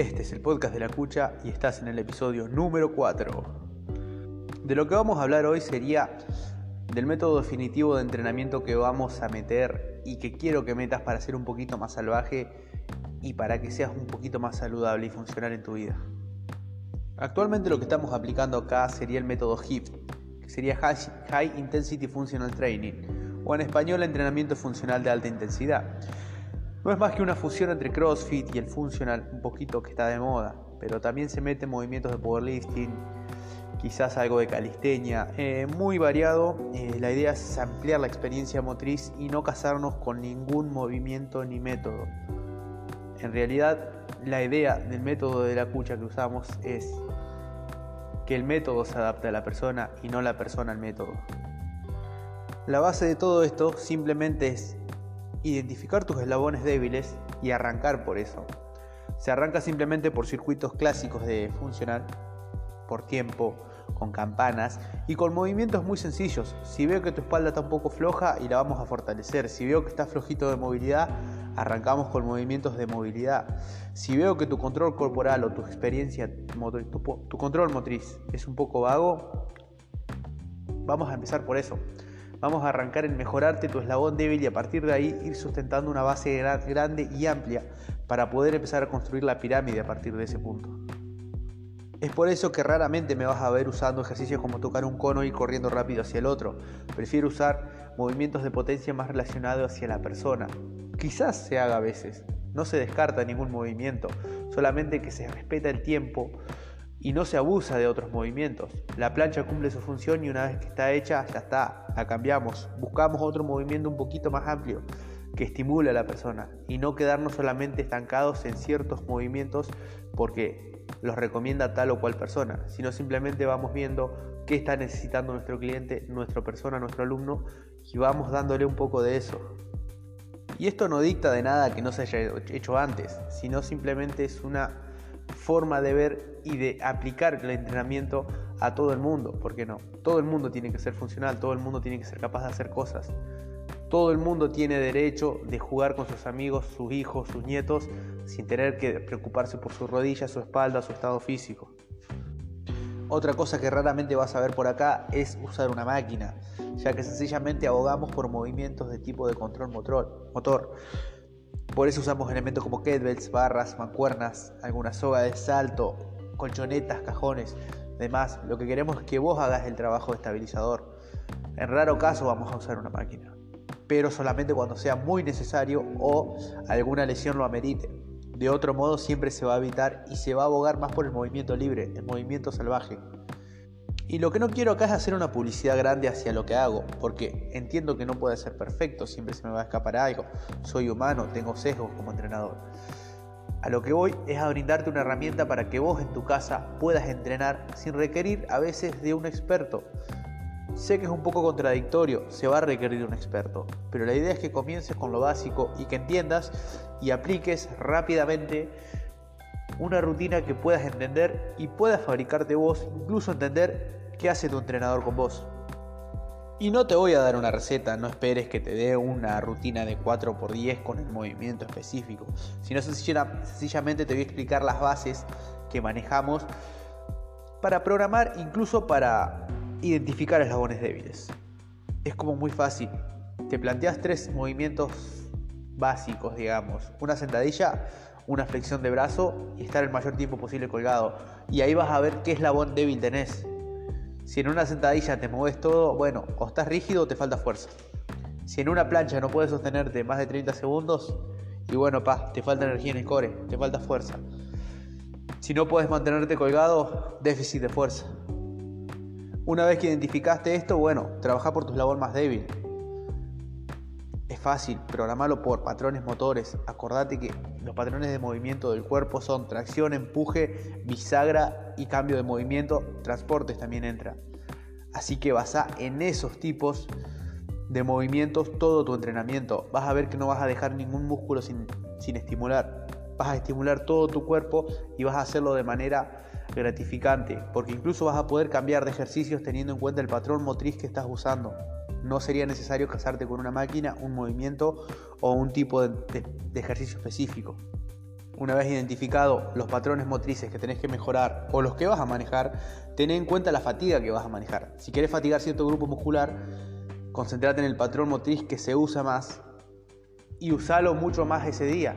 Este es el podcast de la Cucha y estás en el episodio número 4. De lo que vamos a hablar hoy sería del método definitivo de entrenamiento que vamos a meter y que quiero que metas para ser un poquito más salvaje y para que seas un poquito más saludable y funcional en tu vida. Actualmente lo que estamos aplicando acá sería el método HIFT, que sería High Intensity Functional Training, o en español entrenamiento funcional de alta intensidad. No es más que una fusión entre CrossFit y el funcional, un poquito que está de moda, pero también se mete movimientos de powerlifting, quizás algo de calistenia, eh, muy variado. Eh, la idea es ampliar la experiencia motriz y no casarnos con ningún movimiento ni método. En realidad, la idea del método de la cucha que usamos es que el método se adapte a la persona y no la persona al método. La base de todo esto simplemente es identificar tus eslabones débiles y arrancar por eso. Se arranca simplemente por circuitos clásicos de funcional, por tiempo, con campanas y con movimientos muy sencillos. Si veo que tu espalda está un poco floja y la vamos a fortalecer. Si veo que estás flojito de movilidad, arrancamos con movimientos de movilidad. Si veo que tu control corporal o tu experiencia, tu, control motriz es un poco vago, vamos a empezar por eso. Vamos a arrancar en mejorarte tu eslabón débil y a partir de ahí ir sustentando una base grande y amplia para poder empezar a construir la pirámide a partir de ese punto. Es por eso que raramente me vas a ver usando ejercicios como tocar un cono y corriendo rápido hacia el otro. Prefiero usar movimientos de potencia más relacionados hacia la persona. Quizás se haga a veces, no se descarta ningún movimiento, solamente que se respeta el tiempo y no se abusa de otros movimientos. La plancha cumple su función y una vez que está hecha, ya está, la cambiamos. Buscamos otro movimiento un poquito más amplio que estimule a la persona y no quedarnos solamente estancados en ciertos movimientos porque los recomienda tal o cual persona, sino simplemente vamos viendo qué está necesitando nuestro cliente, nuestra persona, nuestro alumno y vamos dándole un poco de eso. Y esto no dicta de nada que no se haya hecho antes, sino simplemente es una forma de ver y de aplicar el entrenamiento a todo el mundo. ¿Por qué no? Todo el mundo tiene que ser funcional, todo el mundo tiene que ser capaz de hacer cosas. Todo el mundo tiene derecho de jugar con sus amigos, sus hijos, sus nietos, sin tener que preocuparse por su rodilla, su espalda, su estado físico. Otra cosa que raramente vas a ver por acá es usar una máquina, ya que sencillamente abogamos por movimientos de tipo de control motor. Por eso usamos elementos como kettlebells, barras, mancuernas, alguna soga de salto, colchonetas, cajones. Además, lo que queremos es que vos hagas el trabajo estabilizador. En raro caso vamos a usar una máquina, pero solamente cuando sea muy necesario o alguna lesión lo amerite. De otro modo siempre se va a evitar y se va a abogar más por el movimiento libre, el movimiento salvaje. Y lo que no quiero acá es hacer una publicidad grande hacia lo que hago, porque entiendo que no puede ser perfecto, siempre se me va a escapar algo, soy humano, tengo sesgos como entrenador. A lo que voy es a brindarte una herramienta para que vos en tu casa puedas entrenar sin requerir a veces de un experto. Sé que es un poco contradictorio, se va a requerir un experto, pero la idea es que comiences con lo básico y que entiendas y apliques rápidamente una rutina que puedas entender y puedas fabricarte vos, incluso entender ¿Qué hace tu entrenador con vos? Y no te voy a dar una receta, no esperes que te dé una rutina de 4x10 con el movimiento específico, sino sencillamente te voy a explicar las bases que manejamos para programar, incluso para identificar eslabones débiles. Es como muy fácil. Te planteas tres movimientos básicos, digamos. Una sentadilla, una flexión de brazo y estar el mayor tiempo posible colgado. Y ahí vas a ver qué eslabón débil tenés. Si en una sentadilla te mueves todo, bueno, o estás rígido o te falta fuerza. Si en una plancha no puedes sostenerte más de 30 segundos, y bueno, pa, te falta energía en el core, te falta fuerza. Si no puedes mantenerte colgado, déficit de fuerza. Una vez que identificaste esto, bueno, trabaja por tu eslabón más débil. Fácil, programarlo por patrones motores. Acordate que los patrones de movimiento del cuerpo son tracción, empuje, bisagra y cambio de movimiento. Transportes también entra. Así que basa en esos tipos de movimientos todo tu entrenamiento. Vas a ver que no vas a dejar ningún músculo sin, sin estimular. Vas a estimular todo tu cuerpo y vas a hacerlo de manera gratificante, porque incluso vas a poder cambiar de ejercicios teniendo en cuenta el patrón motriz que estás usando. No sería necesario casarte con una máquina, un movimiento o un tipo de, ejercicio específico. Una vez identificado los patrones motrices que tenés que mejorar o los que vas a manejar, ten en cuenta la fatiga que vas a manejar. Si querés fatigar cierto grupo muscular, concentrate en el patrón motriz que se usa más y usalo mucho más ese día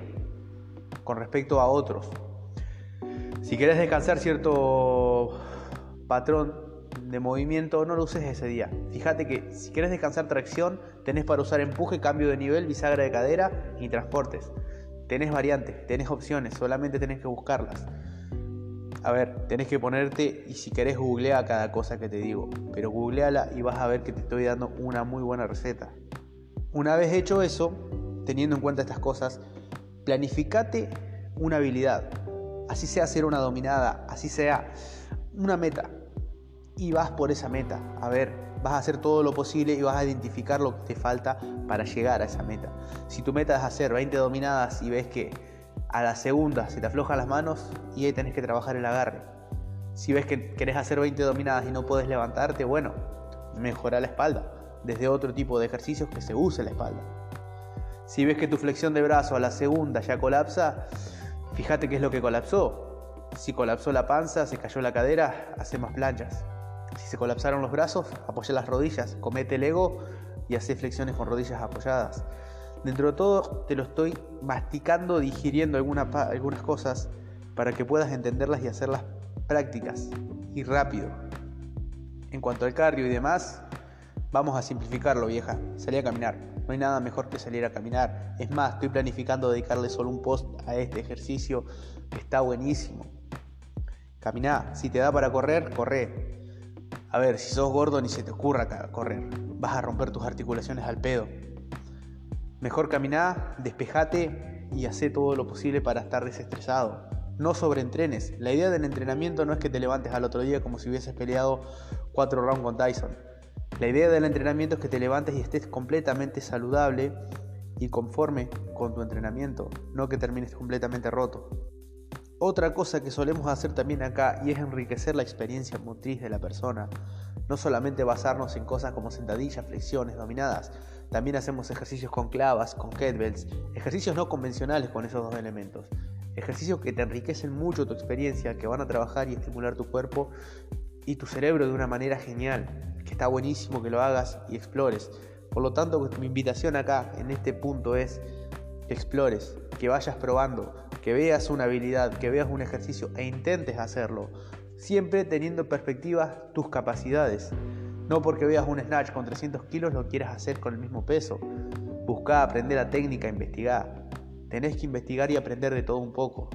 con respecto a otros. Si querés descansar cierto patrón de movimiento, no lo uses ese día. Fíjate que si quieres descansar tracción, tenés para usar empuje, cambio de nivel, bisagra de cadera y transportes. Tenés variantes, tenés opciones, solamente tenés que buscarlas. A ver, tenés que ponerte y si querés googlea cada cosa que te digo, pero googleala y vas a ver que te estoy dando una muy buena receta. Una vez hecho eso, teniendo en cuenta estas cosas, planificate una habilidad. Así sea hacer una dominada, así sea una meta. Y vas por esa meta. A ver, vas a hacer todo lo posible y vas a identificar lo que te falta para llegar a esa meta. Si tu meta es hacer 20 dominadas y ves que a la segunda se te aflojan las manos y ahí tenés que trabajar el agarre. Si ves que querés hacer 20 dominadas y no puedes levantarte, bueno, mejora la espalda. Desde otro tipo de ejercicios que se use la espalda. Si ves que tu flexión de brazo a la segunda ya colapsa, fíjate qué es lo que colapsó. Si colapsó la panza, se cayó la cadera, hace más planchas. Si se colapsaron los brazos, apoya las rodillas, comete el ego y hace flexiones con rodillas apoyadas. Dentro de todo te lo estoy masticando, digiriendo algunas cosas para que puedas entenderlas y hacerlas prácticas y rápido. En cuanto al cardio y demás, vamos a simplificarlo, vieja. Salí a caminar. No hay nada mejor que salir a caminar. Es más, estoy planificando dedicarle solo un post a este ejercicio está buenísimo. Caminá. Si te da para correr, corre. A ver, si sos gordo ni se te ocurra correr. Vas a romper tus articulaciones al pedo. Mejor caminá, despejate y haz todo lo posible para estar desestresado. No sobreentrenes. La idea del entrenamiento no es que te levantes al otro día como si hubieses peleado cuatro rounds con Tyson. La idea del entrenamiento es que te levantes y estés completamente saludable y conforme con tu entrenamiento, no que termines completamente roto. Otra cosa que solemos hacer también acá y es enriquecer la experiencia motriz de la persona. No solamente basarnos en cosas como sentadillas, flexiones, dominadas, también hacemos ejercicios con clavas, con kettlebells, ejercicios no convencionales con esos dos elementos. Ejercicios que te enriquecen mucho tu experiencia, que van a trabajar y estimular tu cuerpo y tu cerebro de una manera genial que está buenísimo que lo hagas y explores. Por lo tanto, mi invitación acá en este punto es que explores, que vayas probando, que veas una habilidad, que veas un ejercicio e intentes hacerlo, siempre teniendo perspectiva tus capacidades. No porque veas un snatch con 300 kilos lo quieras hacer con el mismo peso. Busca aprender la técnica, investigar. Tenés que investigar y aprender de todo un poco.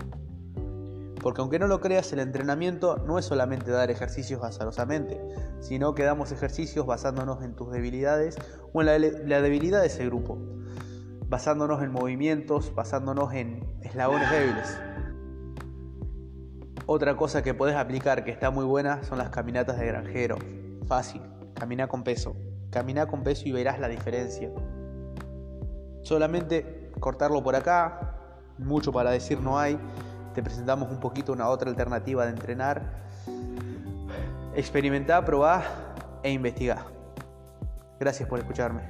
Porque aunque no lo creas, el entrenamiento no es solamente dar ejercicios azarosamente, sino que damos ejercicios basándonos en tus debilidades o en la, debilidad de ese grupo, basándonos en movimientos, basándonos en eslabones débiles. Otra cosa que puedes aplicar que está muy buena son las caminatas de granjero. Fácil, camina con peso. Camina con peso y verás la diferencia. Solamente cortarlo por acá, mucho para decir no hay te presentamos un poquito una otra alternativa de entrenar. Experimentar, probar e investigar. Gracias por escucharme.